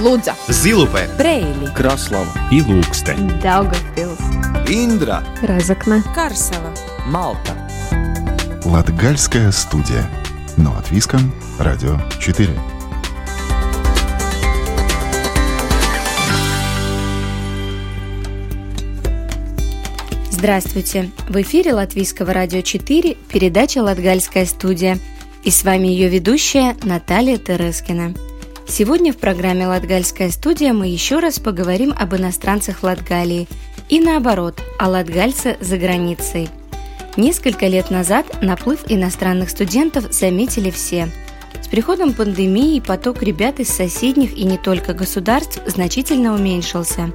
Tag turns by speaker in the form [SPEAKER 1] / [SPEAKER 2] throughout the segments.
[SPEAKER 1] Лудза,
[SPEAKER 2] Зилупе,
[SPEAKER 3] Брейли,
[SPEAKER 4] Краслава
[SPEAKER 5] и Лукстен.
[SPEAKER 3] Даугавпилс,
[SPEAKER 2] Индра,
[SPEAKER 3] Разокна,
[SPEAKER 6] Карсела.
[SPEAKER 4] Малта
[SPEAKER 7] Латгальская студия. Но от Виском, Радио 4.
[SPEAKER 8] Здравствуйте! В эфире Латвийского радио 4 передача «Латгальская студия». И с вами ее ведущая Наталья Терескина. Сегодня в программе «Латгальская студия» мы еще раз поговорим об иностранцах Латгалии и наоборот, о латгальце за границей. Несколько лет назад наплыв иностранных студентов заметили все. С приходом пандемии поток ребят из соседних и не только государств значительно уменьшился,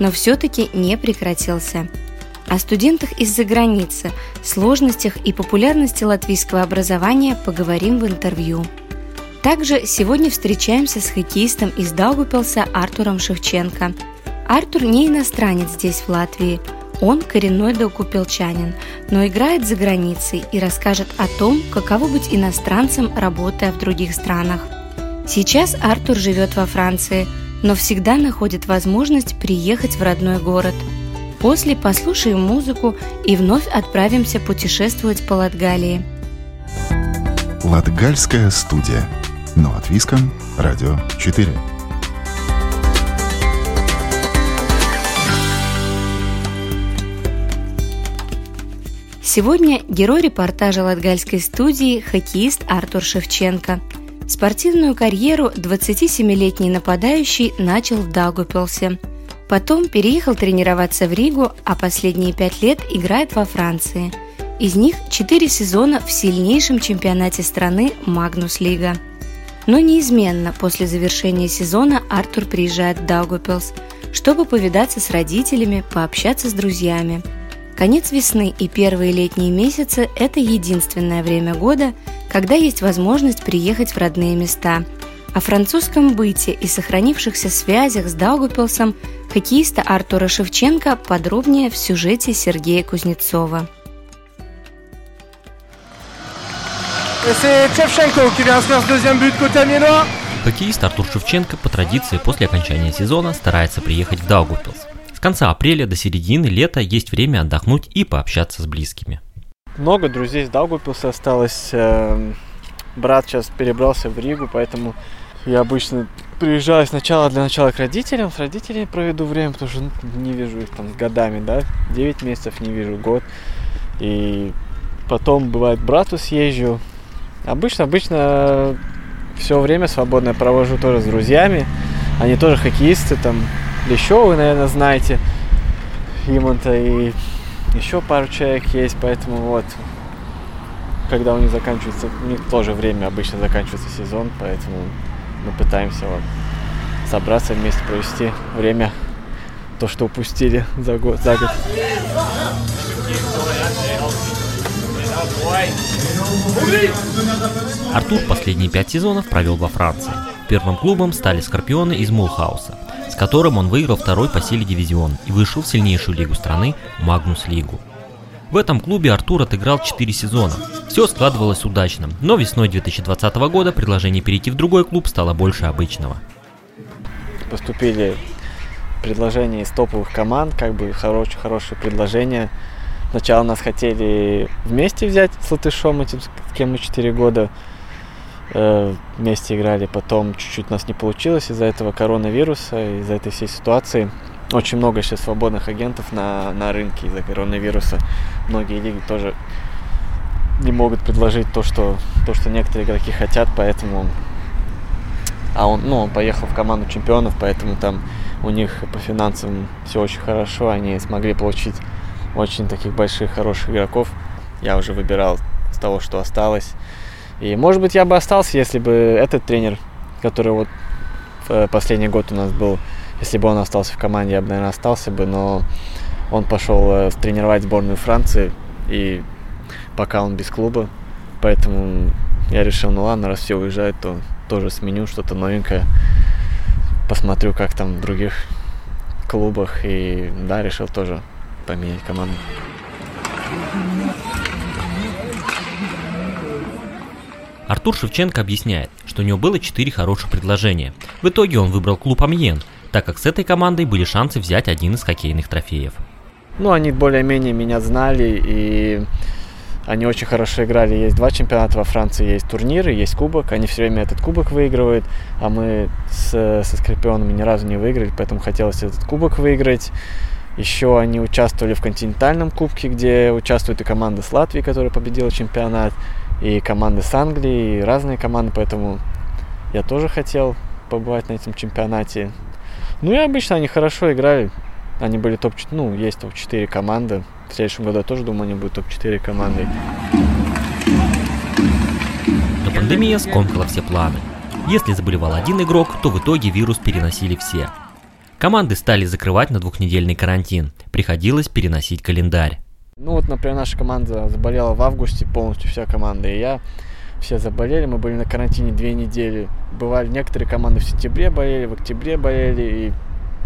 [SPEAKER 8] но все-таки не прекратился – о студентах из-за границы, сложностях и популярности латвийского образования поговорим в интервью. Также сегодня встречаемся с хоккеистом из Даугупилса Артуром Шевченко. Артур не иностранец здесь, в Латвии. Он коренной даугупилчанин, но играет за границей и расскажет о том, каково быть иностранцем, работая в других странах. Сейчас Артур живет во Франции, но всегда находит возможность приехать в родной город – После послушаем музыку и вновь отправимся путешествовать по Латгалии.
[SPEAKER 7] Латгальская студия. Но от Виском, Радио 4.
[SPEAKER 8] Сегодня герой репортажа Латгальской студии – хоккеист Артур Шевченко. Спортивную карьеру 27-летний нападающий начал в Даугупилсе – Потом переехал тренироваться в Ригу, а последние пять лет играет во Франции. Из них четыре сезона в сильнейшем чемпионате страны Магнус Лига. Но неизменно после завершения сезона Артур приезжает в Даугупилс, чтобы повидаться с родителями, пообщаться с друзьями. Конец весны и первые летние месяцы – это единственное время года, когда есть возможность приехать в родные места – о французском быте и сохранившихся связях с Даугупилсом хоккеиста Артура Шевченко подробнее в сюжете Сергея Кузнецова.
[SPEAKER 9] Хоккеист Артур Шевченко по традиции после окончания сезона старается приехать в Даугупилс. С конца апреля до середины лета есть время отдохнуть и пообщаться с близкими.
[SPEAKER 10] Много друзей из Даугупилса осталось. Эм, брат сейчас перебрался в Ригу, поэтому я обычно приезжаю сначала для начала к родителям, с родителями проведу время, потому что ну, не вижу их там годами, да, 9 месяцев не вижу, год. И потом, бывает, брату съезжу. Обычно, обычно все время свободное провожу тоже с друзьями. Они тоже хоккеисты, там, Лещева, вы, наверное, знаете, Имонта и еще пару человек есть, поэтому вот, когда у них заканчивается, у них тоже время обычно заканчивается сезон, поэтому мы пытаемся вот собраться вместе, провести время, то, что упустили за год. За год.
[SPEAKER 9] Артур последние пять сезонов провел во Франции. Первым клубом стали Скорпионы из Мулхауса, с которым он выиграл второй по силе дивизион и вышел в сильнейшую лигу страны – Магнус Лигу. В этом клубе Артур отыграл 4 сезона. Все складывалось удачно, но весной 2020 года предложение перейти в другой клуб стало больше обычного.
[SPEAKER 10] Поступили предложения из топовых команд, как бы хорошие, хорошие предложения. Сначала нас хотели вместе взять с Латышом, этим, с кем мы 4 года э, вместе играли. Потом чуть-чуть нас не получилось из-за этого коронавируса, из-за этой всей ситуации. Очень много сейчас свободных агентов на, на рынке из-за коронавируса. Многие лиги тоже не могут предложить то, что, то, что некоторые игроки хотят, поэтому... А он, ну, он поехал в команду чемпионов, поэтому там у них по финансам все очень хорошо. Они смогли получить очень таких больших, хороших игроков. Я уже выбирал с того, что осталось. И, может быть, я бы остался, если бы этот тренер, который вот в последний год у нас был, если бы он остался в команде, я бы, наверное, остался бы, но он пошел э, тренировать сборную Франции, и пока он без клуба, поэтому я решил, ну ладно, раз все уезжают, то тоже сменю что-то новенькое, посмотрю, как там в других клубах, и да, решил тоже поменять команду.
[SPEAKER 9] Артур Шевченко объясняет, что у него было 4 хороших предложения. В итоге он выбрал клуб Амьен, так как с этой командой были шансы взять один из хоккейных трофеев.
[SPEAKER 10] Ну, они более-менее меня знали, и они очень хорошо играли. Есть два чемпионата во Франции, есть турниры, есть кубок. Они все время этот кубок выигрывают, а мы с, со Скорпионами ни разу не выиграли, поэтому хотелось этот кубок выиграть. Еще они участвовали в континентальном кубке, где участвует и команда с Латвии, которая победила чемпионат, и команды с Англии, и разные команды, поэтому я тоже хотел побывать на этом чемпионате. Ну и обычно они хорошо играли. Они были топ ну, есть топ-4 команды. В следующем году я тоже думаю, они будут топ-4 командой.
[SPEAKER 9] Но пандемия скомкала все планы. Если заболевал один игрок, то в итоге вирус переносили все. Команды стали закрывать на двухнедельный карантин. Приходилось переносить календарь.
[SPEAKER 10] Ну вот, например, наша команда заболела в августе, полностью вся команда, и я. Все заболели, мы были на карантине две недели. Бывали некоторые команды в сентябре болели, в октябре болели,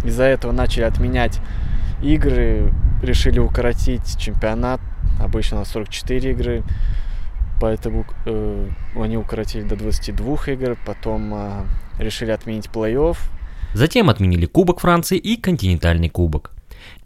[SPEAKER 10] и из-за этого начали отменять игры, решили укоротить чемпионат. Обычно на 44 игры, поэтому э, они укоротили до 22 игр, потом э, решили отменить плей-офф,
[SPEAKER 9] Затем отменили Кубок Франции и Континентальный Кубок.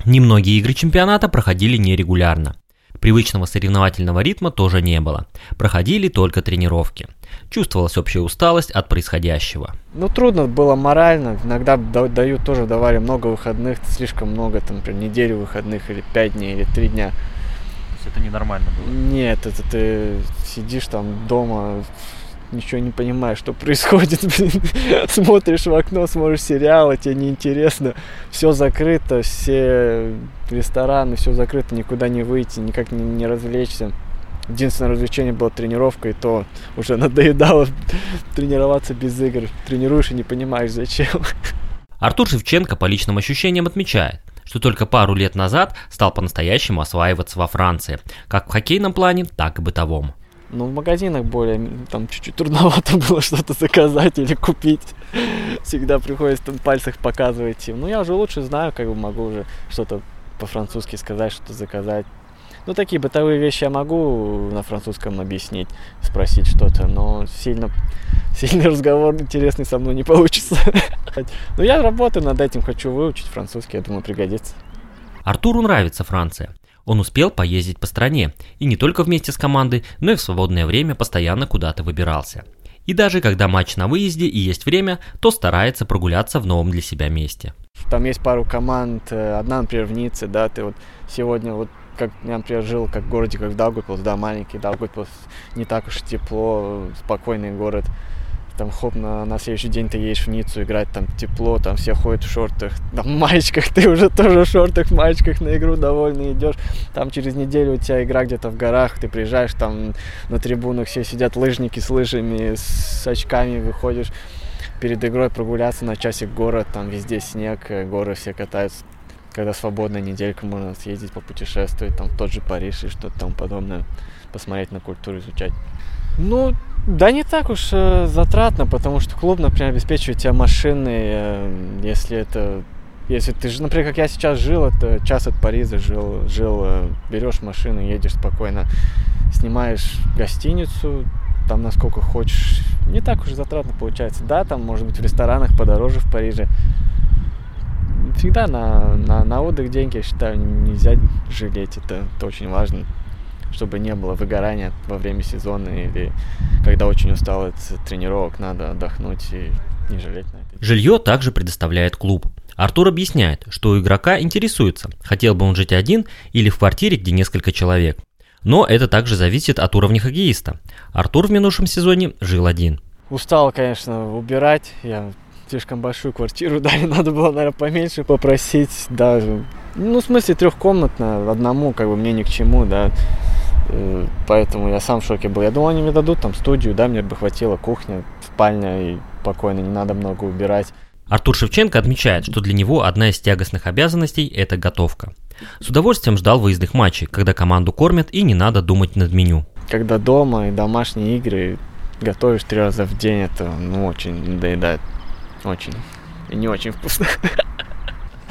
[SPEAKER 9] Немногие игры чемпионата проходили нерегулярно. Привычного соревновательного ритма тоже не было. Проходили только тренировки. Чувствовалась общая усталость от происходящего.
[SPEAKER 10] Ну, трудно было морально. Иногда дают тоже давали много выходных, слишком много, там, например, неделю выходных, или пять дней, или три дня.
[SPEAKER 9] То есть это ненормально было?
[SPEAKER 10] Нет, это ты сидишь там дома, ничего не понимаешь, что происходит, смотришь в окно, смотришь сериалы, тебе неинтересно, все закрыто, все рестораны, все закрыто, никуда не выйти, никак не, не развлечься. Единственное развлечение было тренировка, и то уже надоедало тренироваться без игр. Тренируешь и не понимаешь, зачем.
[SPEAKER 9] Артур Шевченко по личным ощущениям отмечает, что только пару лет назад стал по-настоящему осваиваться во Франции, как в хоккейном плане, так и бытовом.
[SPEAKER 10] Ну, в магазинах более, там чуть-чуть трудновато было что-то заказать или купить. Всегда приходится там пальцах показывать им. Ну, я уже лучше знаю, как бы могу уже что-то по-французски сказать, что-то заказать. Ну, такие бытовые вещи я могу на французском объяснить, спросить что-то, но сильно, сильный разговор интересный со мной не получится. Но я работаю над этим, хочу выучить французский, я думаю, пригодится.
[SPEAKER 9] Артуру нравится Франция. Он успел поездить по стране, и не только вместе с командой, но и в свободное время постоянно куда-то выбирался. И даже когда матч на выезде и есть время, то старается прогуляться в новом для себя месте.
[SPEAKER 10] Там есть пару команд, э, одна, например, в Ницце, да, ты вот сегодня вот как я, например, жил как в городе, как в Даугавпилс, да, маленький Даугавпилс, не так уж тепло, спокойный город там хоп, на, на следующий день ты едешь в Ниццу играть, там тепло, там все ходят в шортах, там в маечках, ты уже тоже в шортах, в маечках на игру довольно идешь. Там через неделю у тебя игра где-то в горах, ты приезжаешь, там на трибунах все сидят лыжники с лыжами, с очками, выходишь перед игрой прогуляться на часик город, там везде снег, э, горы все катаются. Когда свободная неделька, можно съездить, попутешествовать, там в тот же Париж и что-то там подобное, посмотреть на культуру, изучать. Ну, да не так уж э, затратно, потому что клуб, например, обеспечивает тебя машины, э, если это... Если ты, например, как я сейчас жил, это час от Парижа жил, жил э, берешь машину, едешь спокойно, снимаешь гостиницу, там насколько хочешь, не так уж затратно получается. Да, там, может быть, в ресторанах подороже в Париже. Всегда на, на, на отдых деньги, я считаю, нельзя жалеть, это, это очень важно чтобы не было выгорания во время сезона или когда очень устал от тренировок, надо отдохнуть и не жалеть на это.
[SPEAKER 9] Жилье также предоставляет клуб. Артур объясняет, что у игрока интересуется, хотел бы он жить один или в квартире, где несколько человек. Но это также зависит от уровня хоккеиста. Артур в минувшем сезоне жил один.
[SPEAKER 10] Устал, конечно, убирать. Я слишком большую квартиру дали, надо было, наверное, поменьше попросить даже. Ну, в смысле, трехкомнатно, одному, как бы мне ни к чему, да. Поэтому я сам в шоке был. Я думал, они мне дадут там студию, да, мне бы хватило кухня, спальня и спокойно, не надо много убирать.
[SPEAKER 9] Артур Шевченко отмечает, что для него одна из тягостных обязанностей – это готовка. С удовольствием ждал выездных матчей, когда команду кормят и не надо думать над меню.
[SPEAKER 10] Когда дома и домашние игры готовишь три раза в день, это ну, очень надоедает. Очень. И не очень вкусно.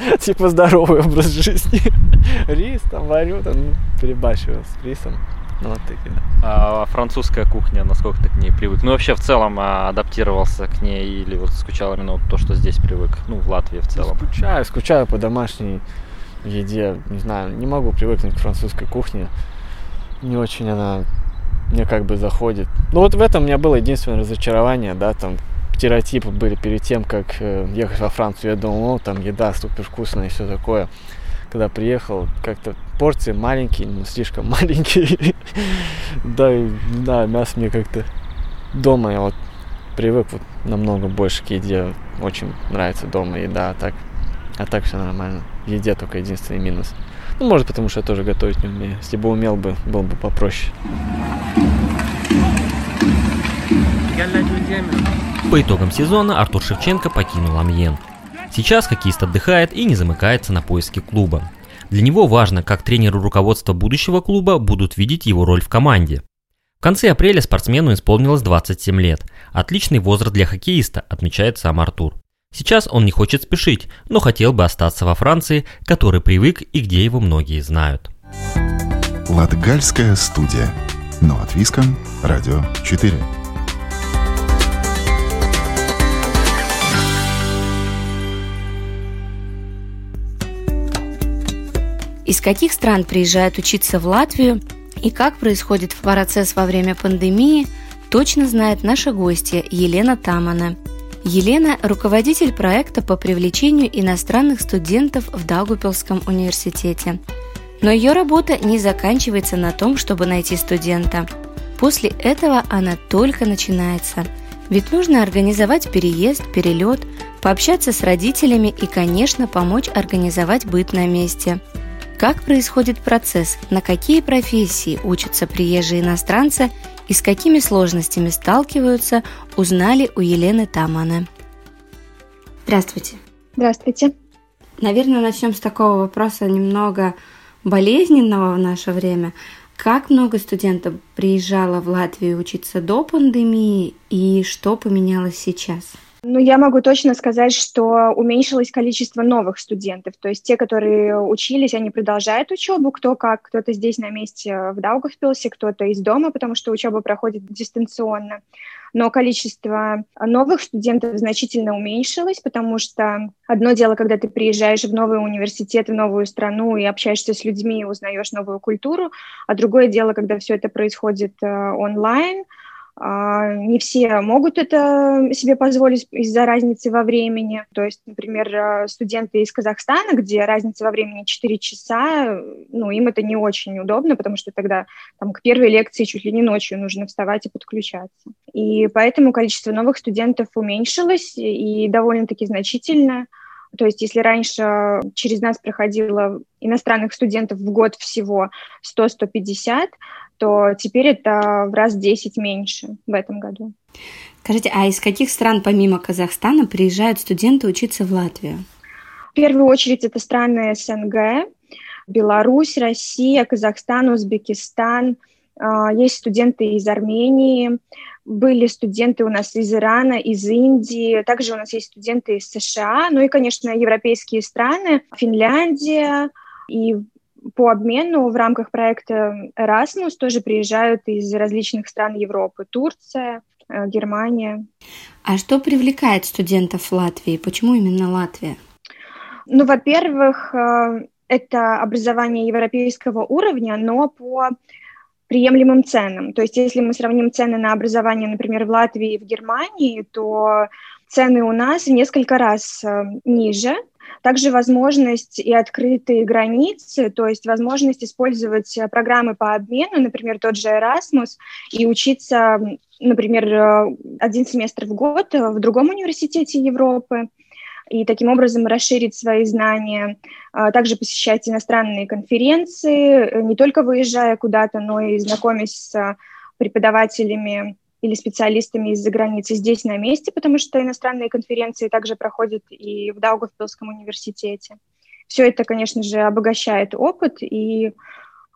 [SPEAKER 10] Типа здоровый образ жизни. Рис там варю, там перебачиваю с рисом. Ну, вот таки, да.
[SPEAKER 1] А французская кухня, насколько ты к ней привык? Ну, вообще, в целом, а, адаптировался к ней или вот скучал именно вот то, что здесь привык? Ну, в Латвии в целом.
[SPEAKER 10] Скучаю, скучаю по домашней еде. Не знаю, не могу привыкнуть к французской кухне. Не очень она мне как бы заходит. Ну, вот в этом у меня было единственное разочарование, да, там стереотипы были перед тем, как э, ехать во Францию. Я думал, ну, там еда супер вкусная и все такое. Когда приехал, как-то порции маленькие, но слишком маленькие. да, да, мясо мне как-то дома я вот привык вот намного больше к еде. Очень нравится дома еда, а так, а так все нормально. В еде только единственный минус. Ну, может, потому что я тоже готовить не умею. Если бы умел бы, было бы попроще.
[SPEAKER 9] По итогам сезона Артур Шевченко покинул Амьен. Сейчас хоккеист отдыхает и не замыкается на поиске клуба. Для него важно, как тренеры руководства будущего клуба будут видеть его роль в команде. В конце апреля спортсмену исполнилось 27 лет. Отличный возраст для хоккеиста, отмечает сам Артур. Сейчас он не хочет спешить, но хотел бы остаться во Франции, который привык и где его многие знают.
[SPEAKER 7] Латгальская студия. Но от Виском. Радио 4.
[SPEAKER 8] Из каких стран приезжают учиться в Латвию и как происходит процесс во время пандемии, точно знает наша гостья Елена Тамана. Елена – руководитель проекта по привлечению иностранных студентов в Даугупилском университете. Но ее работа не заканчивается на том, чтобы найти студента. После этого она только начинается. Ведь нужно организовать переезд, перелет, пообщаться с родителями и, конечно, помочь организовать быт на месте – как происходит процесс, на какие профессии учатся приезжие иностранцы и с какими сложностями сталкиваются, узнали у Елены Тамана. Здравствуйте.
[SPEAKER 2] Здравствуйте.
[SPEAKER 8] Наверное, начнем с такого вопроса немного болезненного в наше время. Как много студентов приезжало в Латвию учиться до пандемии и что поменялось сейчас?
[SPEAKER 2] Ну, я могу точно сказать, что уменьшилось количество новых студентов. То есть те, которые учились, они продолжают учебу, кто как, кто-то здесь на месте в Даугавпилсе, кто-то из дома, потому что учеба проходит дистанционно. Но количество новых студентов значительно уменьшилось, потому что одно дело, когда ты приезжаешь в новый университет, в новую страну и общаешься с людьми, узнаешь новую культуру, а другое дело, когда все это происходит э, онлайн, не все могут это себе позволить из-за разницы во времени. То есть, например, э, студенты из Казахстана, где разница во времени 4 часа, ну, им это не очень удобно, потому что тогда там, к первой лекции чуть ли не ночью нужно вставать и подключаться. И поэтому количество новых студентов уменьшилось и довольно-таки значительно. То есть если раньше через нас проходило иностранных студентов в год всего 100-150, то теперь это в раз 10 меньше в этом году.
[SPEAKER 8] Скажите, а из каких стран помимо Казахстана приезжают студенты учиться в Латвию?
[SPEAKER 2] В первую очередь это страны СНГ, Беларусь, Россия, Казахстан, Узбекистан. А, есть студенты из Армении, были студенты у нас из Ирана, из Индии, также у нас есть студенты из США, ну и, конечно, европейские страны, Финляндия, и по обмену в рамках проекта Erasmus тоже приезжают из различных стран Европы. Турция, э, Германия.
[SPEAKER 8] А что привлекает студентов Латвии? Почему именно Латвия?
[SPEAKER 2] Ну, во-первых, э, это образование европейского уровня, но по приемлемым ценам. То есть если мы сравним цены на образование, например, в Латвии и в Германии, то цены у нас в несколько раз э, ниже, также возможность и открытые границы, то есть возможность использовать э, программы по обмену, например, тот же Erasmus, и учиться, например, э, один семестр в год в другом университете Европы, и таким образом расширить свои знания, а также посещать иностранные конференции, э, не только выезжая куда-то, но и знакомясь с преподавателями или специалистами из-за границы здесь на месте, потому что иностранные конференции также проходят и в Даугавпилском университете. Все это, конечно же, обогащает опыт и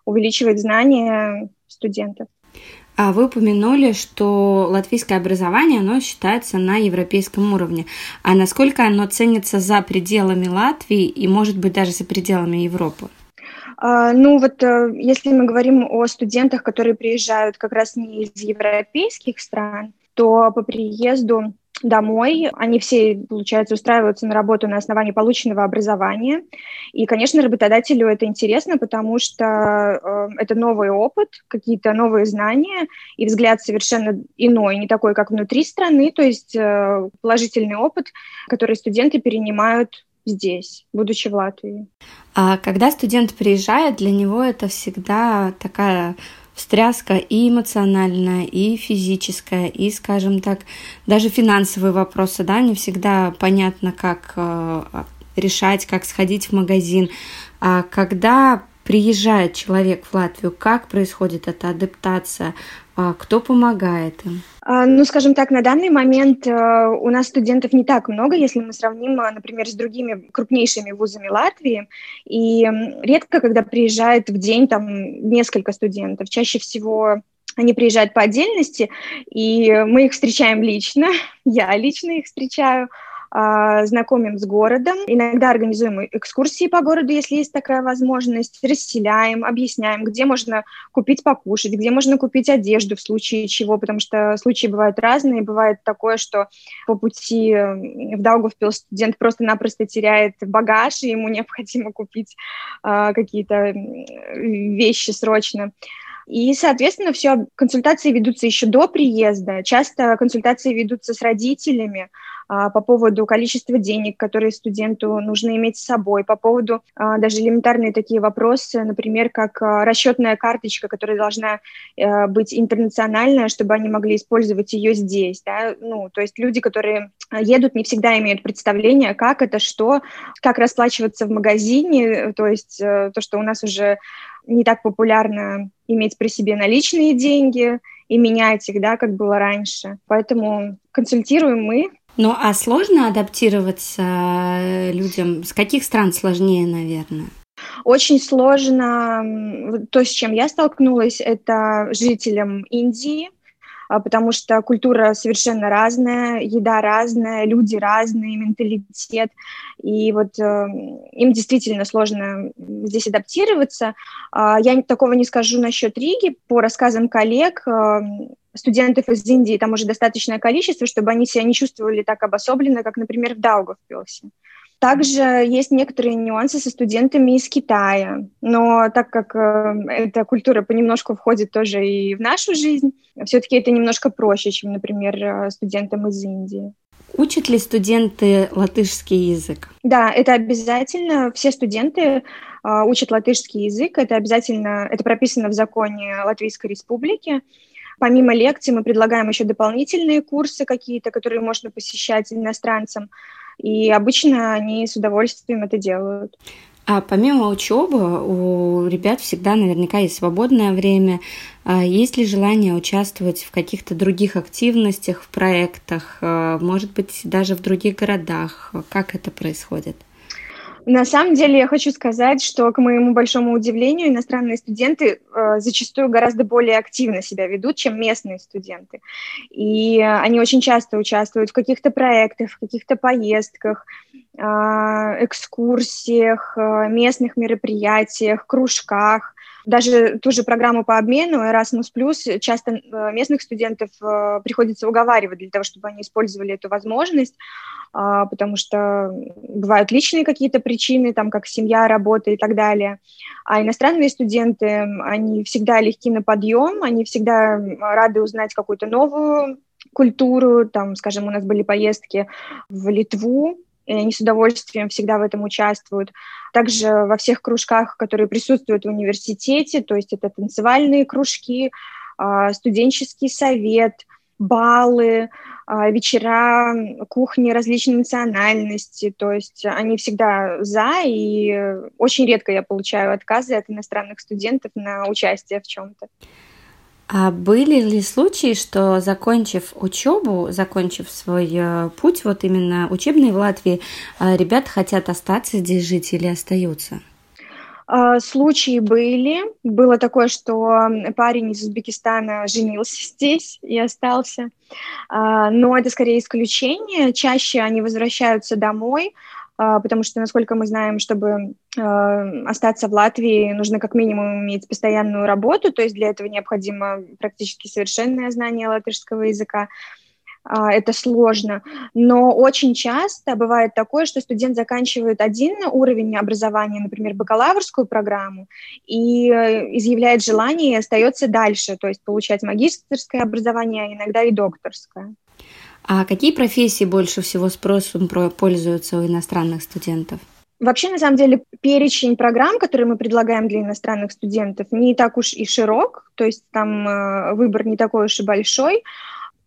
[SPEAKER 2] увеличивает знания студентов.
[SPEAKER 8] А вы упомянули, что латвийское образование, оно считается на европейском уровне. А насколько оно ценится за пределами Латвии и, может быть, даже за пределами Европы?
[SPEAKER 2] А, ну вот э, если мы говорим о студентах, которые приезжают как раз не из европейских стран, то по приезду домой. Они все, получается, устраиваются на работу на основании полученного образования. И, конечно, работодателю это интересно, потому что э, это новый опыт, какие-то новые знания и взгляд совершенно иной, не такой, как внутри страны, то есть э, положительный опыт, который студенты перенимают здесь, будучи в Латвии.
[SPEAKER 8] А когда студент приезжает, для него это всегда такая встряска и эмоциональная, и физическая, и, скажем так, даже финансовые вопросы, да, не всегда понятно, как э, решать, как сходить в магазин. А когда приезжает человек в Латвию, как происходит эта адаптация, а кто помогает им?
[SPEAKER 2] А, ну, скажем так, на данный момент э, у нас студентов не так много, если мы сравним, э, например, с другими крупнейшими вузами Латвии. И редко, когда приезжает в день там несколько студентов, чаще всего они приезжают по отдельности, и мы их встречаем лично, я лично их встречаю, а, знакомим с городом, иногда организуем экскурсии по городу, если есть такая возможность, расселяем, объясняем, где можно купить покушать, где можно купить одежду в случае чего, потому что случаи бывают разные, бывает такое, что по пути в Даугавпилс студент просто-напросто теряет багаж, и ему необходимо купить а, какие-то вещи срочно. И, соответственно, все консультации ведутся еще до приезда. Часто консультации ведутся с родителями а, по поводу количества денег, которые студенту нужно иметь с собой, по поводу а, даже элементарные такие вопросы, например, как а, расчетная карточка, которая должна а, быть интернациональная, чтобы они могли использовать ее здесь. Да? Ну, то есть люди, которые едут, не всегда имеют представление, как это, что, как расплачиваться в магазине, то есть э, то, что у нас уже не так популярно иметь при себе наличные деньги и менять их, да, как было раньше. Поэтому консультируем мы.
[SPEAKER 8] Ну, а сложно адаптироваться э, людям? С каких стран сложнее, наверное?
[SPEAKER 2] Очень сложно. То, с чем я столкнулась, это жителям Индии, а, потому что культура совершенно разная, еда разная, люди разные, менталитет, и вот э, им действительно сложно здесь адаптироваться. Э, я такого не скажу насчет Риги. По рассказам коллег, э, студентов из Индии там уже достаточное количество, чтобы они себя не чувствовали так обособленно, как, например, в Даугавпилсе. Также есть некоторые нюансы со студентами из Китая, но так как э, эта культура понемножку входит тоже и в нашу жизнь, все-таки это немножко проще, чем, например, э, студентам из Индии.
[SPEAKER 8] Учат ли студенты латышский язык?
[SPEAKER 2] Да, это обязательно. Все студенты э, учат латышский язык. Это обязательно, это прописано в законе Латвийской Республики. Помимо лекций мы предлагаем еще дополнительные курсы какие-то, которые можно посещать иностранцам. И обычно они с удовольствием это делают.
[SPEAKER 8] А помимо учебы у ребят всегда наверняка есть свободное время. А есть ли желание участвовать в каких-то других активностях, в проектах, а, может быть, даже в других городах? Как это происходит?
[SPEAKER 2] На самом деле я хочу сказать, что, к моему большому удивлению, иностранные студенты э, зачастую гораздо более активно себя ведут, чем местные студенты. И они очень часто участвуют в каких-то проектах, в каких-то поездках, э, экскурсиях, э, местных мероприятиях, кружках даже ту же программу по обмену Erasmus+, часто э, местных студентов э, приходится уговаривать для того, чтобы они использовали эту возможность, а, потому что бывают личные какие-то причины, там, как семья, работа и так далее. А иностранные студенты, они всегда легки на подъем, они всегда рады узнать какую-то новую культуру, там, скажем, у нас были поездки в Литву, и они с удовольствием всегда в этом участвуют. Также во всех кружках, которые присутствуют в университете, то есть это танцевальные кружки, а, студенческий совет, балы, а, вечера, кухни различной национальности, то есть они всегда за, и очень редко я получаю отказы от иностранных студентов на участие в чем-то.
[SPEAKER 8] А были ли случаи, что закончив учебу, закончив свой э, путь, вот именно учебный в Латвии, э, ребята хотят остаться здесь жить или остаются?
[SPEAKER 2] А, случаи были. Было такое, что парень из Узбекистана женился здесь и остался. А, но это скорее исключение. Чаще они возвращаются домой, потому что, насколько мы знаем, чтобы а, остаться в Латвии, нужно как минимум иметь постоянную работу, то есть для этого необходимо практически совершенное знание латышского языка. А, это сложно, но очень часто бывает такое, что студент заканчивает один уровень образования, например, бакалаврскую программу, и э, изъявляет желание и остается дальше, то есть получать магистрское образование, а иногда и докторское.
[SPEAKER 8] А какие профессии больше всего спросом пользуются у иностранных студентов?
[SPEAKER 2] Вообще, на самом деле, перечень программ, которые мы предлагаем для иностранных студентов, не так уж и широк, то есть там э, выбор не такой уж и большой.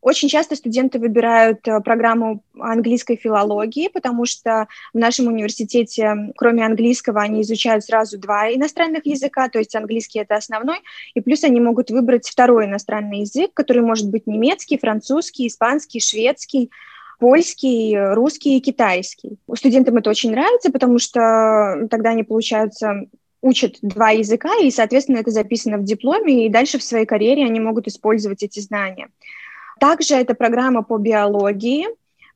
[SPEAKER 2] Очень часто студенты выбирают э, программу английской филологии, потому что в нашем университете, кроме английского, они изучают сразу два иностранных языка, то есть английский это основной, и плюс они могут выбрать второй иностранный язык, который может быть немецкий, французский, испанский, шведский, польский, русский и китайский. Студентам это очень нравится, потому что тогда они, получаются учат два языка, и, соответственно, это записано в дипломе, и дальше в своей карьере они могут использовать эти знания. Также это программа по биологии,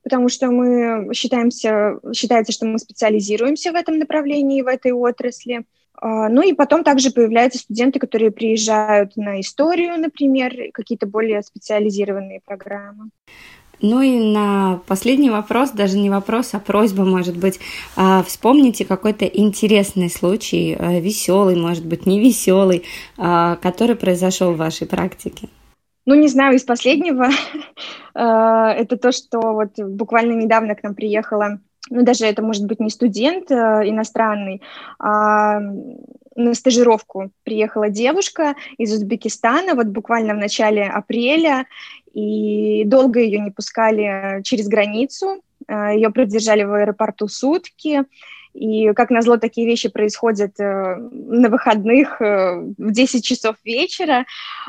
[SPEAKER 2] потому что мы считаемся, считается, что мы специализируемся в этом направлении, в этой отрасли. А, ну и потом также появляются студенты, которые приезжают на историю, например, какие-то более специализированные программы.
[SPEAKER 8] Ну и на последний вопрос, даже не вопрос, а просьба, может быть, а, вспомните какой-то интересный случай, а, веселый, может быть, не веселый, который произошел в вашей практике.
[SPEAKER 2] Ну, не знаю, из последнего. Э, это то, что вот буквально недавно к нам приехала, ну, даже это может быть не студент э, иностранный, а на стажировку приехала девушка из Узбекистана, вот буквально в начале апреля, и долго ее не пускали через границу, э, ее продержали в аэропорту сутки, и, как назло, такие вещи происходят э, на выходных э, в 10 часов вечера.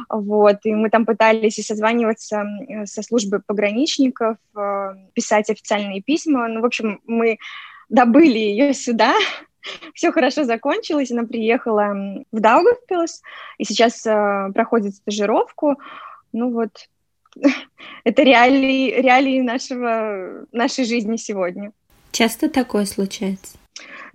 [SPEAKER 2] Вот, и мы там пытались и созваниваться э, со службой пограничников, писать официальные письма. Ну, в общем, мы добыли ее сюда, все хорошо закончилось, она приехала в Даугавпилс, и сейчас э, проходит стажировку. Ну вот, это реалии, реалии нашего, нашей жизни сегодня.
[SPEAKER 8] Часто такое случается?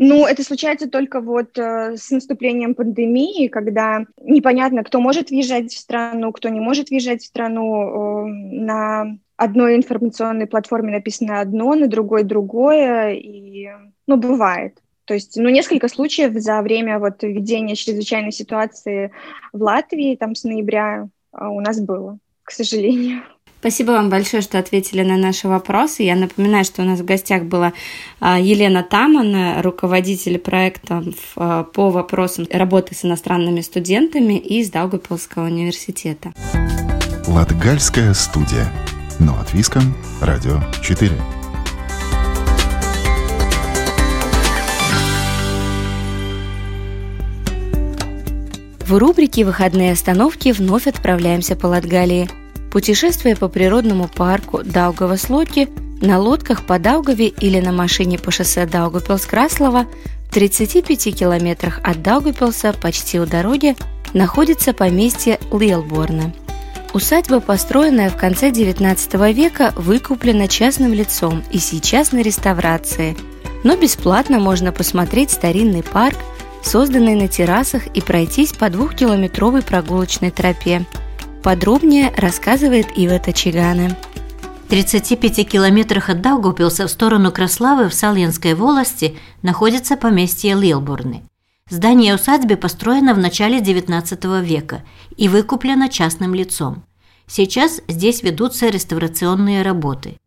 [SPEAKER 2] Ну, это случается только вот э, с наступлением пандемии, когда непонятно, кто может въезжать в страну, кто не может въезжать в страну. Э, на одной информационной платформе написано одно, на другой другое, и, ну, бывает. То есть, ну, несколько случаев за время вот введения чрезвычайной ситуации в Латвии, там, с ноября э, у нас было, к сожалению.
[SPEAKER 8] Спасибо вам большое, что ответили на наши вопросы. Я напоминаю, что у нас в гостях была а, Елена Таман, руководитель проекта а, по вопросам работы с иностранными студентами из Даугавпилского университета.
[SPEAKER 7] Латгальская студия. Но от Виском. Радио 4.
[SPEAKER 8] В рубрике «Выходные остановки» вновь отправляемся по Латгалии – Путешествие по природному парку Даугава-Слоки на лодках по Даугаве или на машине по шоссе Даугавпилс-Краслова в 35 километрах от Даугавпилса почти у дороги находится поместье Лилборна. Усадьба, построенная в конце XIX века, выкуплена частным лицом и сейчас на реставрации, но бесплатно можно посмотреть старинный парк, созданный на террасах и пройтись по двухкилометровой прогулочной тропе – Подробнее рассказывает Ива Тачигана.
[SPEAKER 3] В 35 километрах от Даугупилса в сторону Краславы в Саленской волости находится поместье Лилбурны. Здание усадьбы построено в начале XIX века и выкуплено частным лицом. Сейчас здесь ведутся реставрационные работы.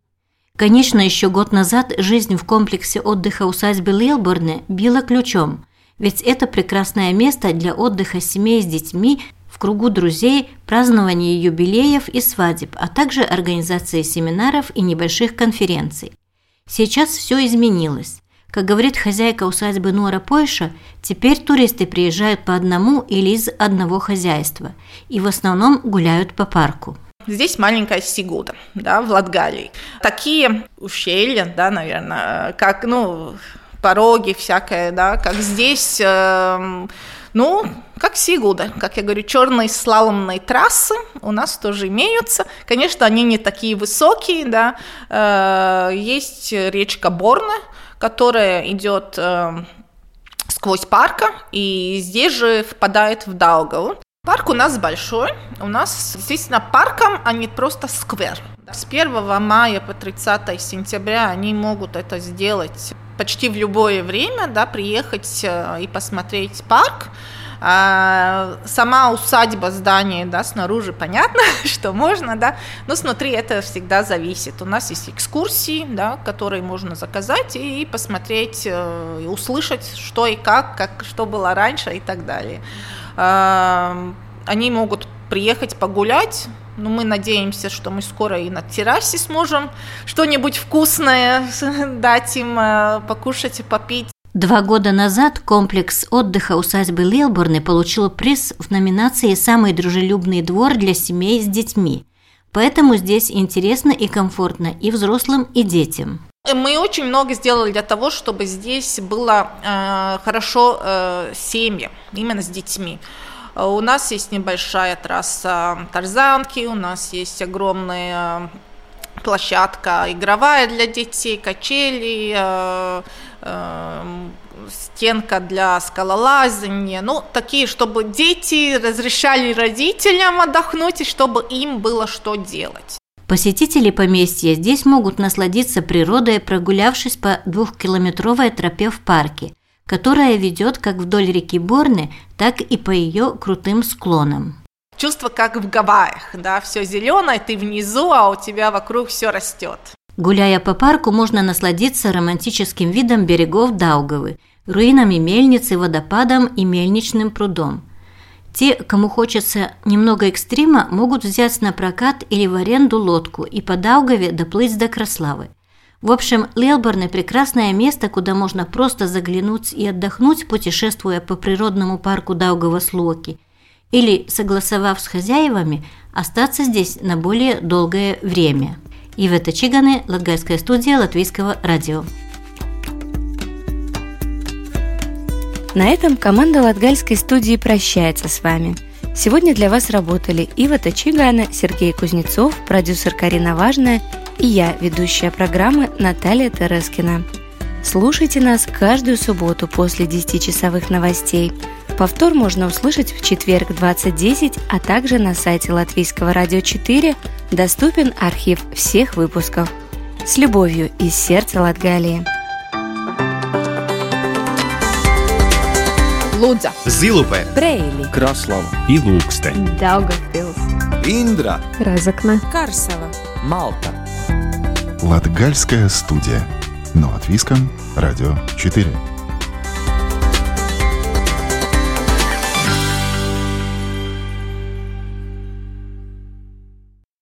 [SPEAKER 3] Конечно, еще год назад жизнь в комплексе отдыха усадьбы Лилбурны била ключом, ведь это прекрасное место для отдыха семей с детьми в кругу друзей, празднование юбилеев и свадеб, а также организации семинаров и небольших конференций. Сейчас все изменилось. Как говорит хозяйка усадьбы Нора Пойша, теперь туристы приезжают по одному или из одного хозяйства и в основном гуляют по парку.
[SPEAKER 4] Здесь маленькая Сигуда, да, в Латгалии. Такие ущелья, да, наверное, как, ну, пороги всякое, да, как здесь, э, ну, как Сигуда, как я говорю, черные слаломные трассы у нас тоже имеются. Конечно, они не такие высокие, да. Э, есть речка Борна, которая идет э, сквозь парка, и здесь же впадает в Даугаву. Парк у нас большой. У нас, естественно, парком, а не просто сквер. С 1 мая по 30 сентября они могут это сделать почти в любое время, да, приехать э, и посмотреть парк. А сама усадьба, здание, да, снаружи понятно, что можно, да, но снутри это всегда зависит. У нас есть экскурсии, да, которые можно заказать и посмотреть, э, и услышать, что и как, как, что было раньше и так далее. А, они могут приехать погулять, но мы надеемся, что мы скоро и на террасе сможем что-нибудь вкусное дать им э, покушать и попить.
[SPEAKER 3] Два года назад комплекс отдыха усадьбы Лилборны получил приз в номинации «Самый дружелюбный двор для семей с детьми». Поэтому здесь интересно и комфортно и взрослым, и детям.
[SPEAKER 4] Мы очень много сделали для того, чтобы здесь было э, хорошо э, семьи, именно с детьми. У нас есть небольшая трасса тарзанки, у нас есть огромная площадка игровая для детей, качели, э, э, стенка для скалолазания, ну, такие, чтобы дети разрешали родителям отдохнуть и чтобы им было что делать.
[SPEAKER 3] Посетители поместья здесь могут насладиться природой, прогулявшись по двухкилометровой тропе в парке – которая ведет как вдоль реки Борны, так и по ее крутым склонам.
[SPEAKER 4] Чувство как в Гавайях, да, все зеленое, ты внизу, а у тебя вокруг все растет.
[SPEAKER 3] Гуляя по парку, можно насладиться романтическим видом берегов Даугавы, руинами мельницы, водопадом и мельничным прудом. Те, кому хочется немного экстрима, могут взять на прокат или в аренду лодку и по Даугаве доплыть до Краславы – в общем, Лелборн – прекрасное место, куда можно просто заглянуть и отдохнуть, путешествуя по природному парку Даугавас-Луоки, или, согласовав с хозяевами, остаться здесь на более долгое время. Ивета Чиганы, Латгальская студия Латвийского радио.
[SPEAKER 8] На этом команда Латгальской студии прощается с вами. Сегодня для вас работали Ива Тачигана, Сергей Кузнецов, продюсер Карина Важная – и я, ведущая программы Наталья Терескина. Слушайте нас каждую субботу после 10-часовых новостей. Повтор можно услышать в четверг 20.10, а также на сайте Латвийского радио 4 доступен архив всех выпусков. С любовью из сердца Латгалии.
[SPEAKER 4] Лудза,
[SPEAKER 5] Зилупе,
[SPEAKER 6] Брейли,
[SPEAKER 5] Краслава
[SPEAKER 6] и Ilūksteņa,
[SPEAKER 11] Daugavpils,
[SPEAKER 5] Индра,
[SPEAKER 11] Разокна,
[SPEAKER 6] Карсела,
[SPEAKER 5] Малта.
[SPEAKER 7] Латгальская студия. Но от Виском, Радио 4.